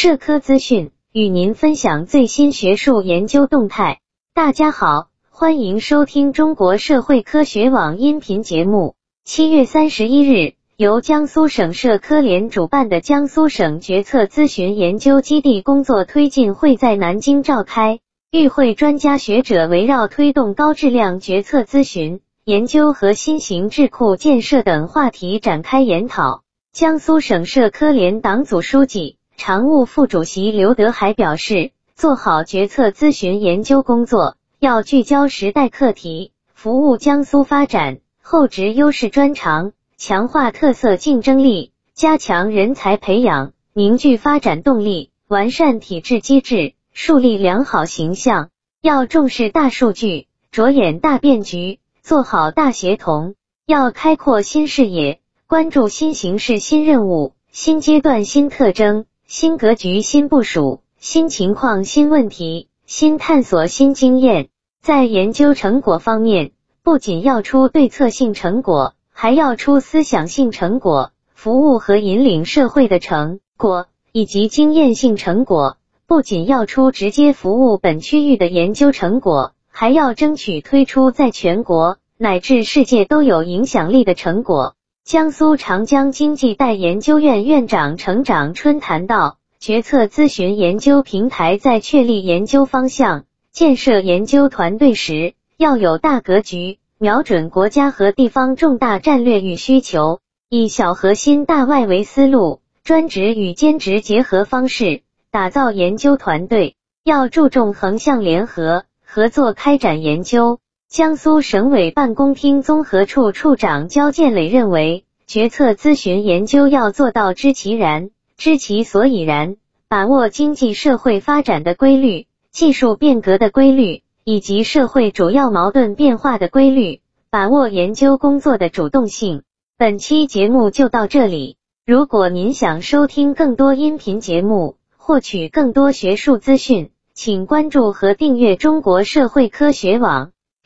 社科资讯，与您分享最新学术研究动态。大家好，欢迎收听中国社会科学网音频节目。七月三十一日，由江苏省社科联主办的江苏省决策咨询研究基地工作推进会在南京召开。与会专家学者围绕推动高质量决策咨询研究和新型智库建设等话题展开研讨。江苏省社科联党组书记、常务副主席刘德海表示，做好决策咨询研究工作，要聚焦时代课题，服务江苏发展，厚植优势专长，强化特色竞争力，加强人才培养，凝聚发展动力，完善体制机制，树立良好形象。要重视大数据，着眼大变局，做好大协同，要开阔新视野。关注新形势、新任务、新阶段、新特征、新格局、新部署、新情况、新问题、新探索、新经验。在研究成果方面，不仅要出对策性成果，还要出思想性成果、服务和引领社会的成果以及经验性成果。不仅要出直接服务本区域的研究成果，还要争取推出在全国乃至世界都有影响力的成果。江苏长江经济带研究院院长程长春谈到，决策咨询研究平台在确立研究方向、建设研究团队时，要有大格局，瞄准国家和地方重大战略与需求，以小核心、大外围思路、专职与兼职结合方式打造研究团队，要注重横向联合合作开展研究。江苏省委办公厅综合处处长焦建磊认为，决策咨询研究要做到知其然、知其所以然，把握经济社会发展的规律、技术变革的规律以及社会主要矛盾变化的规律，把握研究工作的主动性。本期节目就到这里。如果您想收听更多音频节目，获取更多学术资讯，请关注和订阅中国社会科学网。